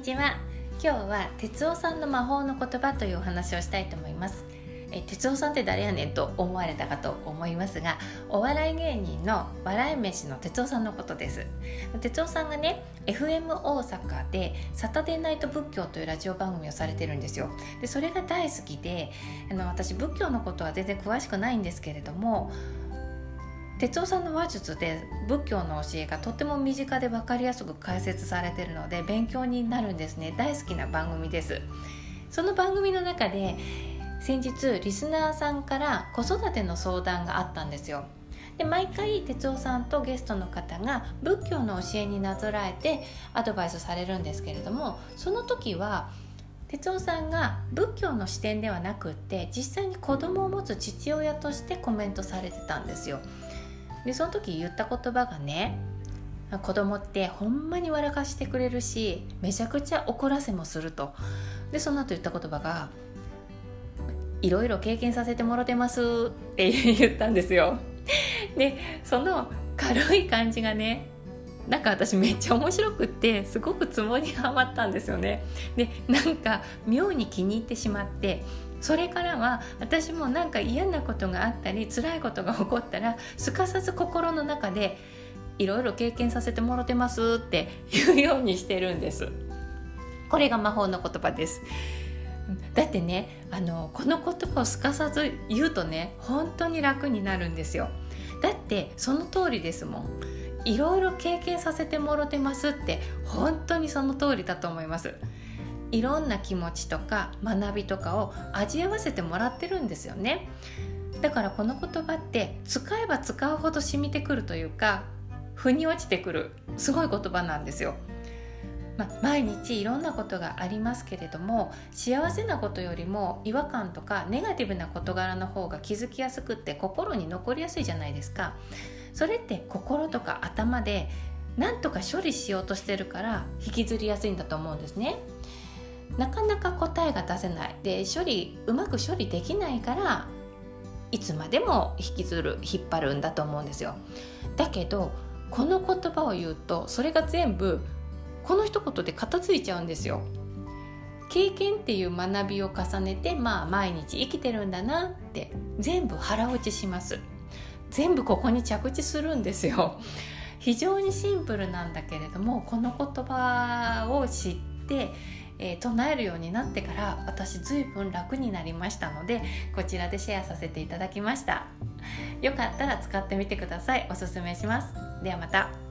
にちは。今日は哲夫さんの魔法の言葉というお話をしたいと思います。え哲夫さんって誰やねんと思われたかと思いますがお笑い芸人の笑い飯の哲夫さんのことです。哲夫さんがね FM 大阪で「サタデーナイト仏教」というラジオ番組をされてるんですよ。でそれが大好きであの私仏教のことは全然詳しくないんですけれども哲夫さんの話術で仏教の教えがとても身近で分かりやすく解説されてるので勉強になるんですね。大好きな番組です。その番組の中で先日リスナーさんから子育ての相談があったんですよ。で毎回哲夫さんとゲストの方が仏教の教えになぞらえてアドバイスされるんですけれどもその時は哲夫さんが仏教の視点ではなくって実際に子供を持つ父親としてコメントされてたんですよ。でその時言った言葉がね子供ってほんまに笑かしてくれるしめちゃくちゃ怒らせもすると。でその後言った言葉が「いろいろ経験させてもろてます」って言ったんですよ。でその軽い感じがねなんか私めっちゃ面白くってすごくツボにはまったんですよね。でなんか妙に気に入ってしまってそれからは私もなんか嫌なことがあったり辛いことが起こったらすかさず心の中でいろいろ経験させてもろてますって言うようにしてるんです。これが魔法の言葉です。だってねあのこの言葉をすかさず言うとね本当に楽になるんですよ。だってその通りですもん。いろいろ経験させてもろてますって本当にその通りだと思います。いろんな気持ちとか学びとかを味合わせてもらってるんですよね。だからこの言葉って使えば使うほど染みてくるというか腑に落ちてくるすごい言葉なんですよ。ま毎日いろんなことがありますけれども幸せなことよりも違和感とかネガティブな事柄の方が気づきやすくって心に残りやすいじゃないですか。それって心とか頭で何とか処理しようとしてるから引きずりやすいんだと思うんですね。なかなか答えが出せない。で処理うまく処理できないからいつまでも引きずる引っ張るんだと思うんですよ。だけどこの言葉を言うとそれが全部この一言で片付いちゃうんですよ。経験っていう学びを重ねてまあ毎日生きてるんだなって全部腹落ちします。全部ここに着地するんですよ。非常にシンプルなんだけれどもこの言葉を知ってえー、唱えるようになってから私随分楽になりましたのでこちらでシェアさせていただきました。よかったら使ってみてください。おすすめします。ではまた。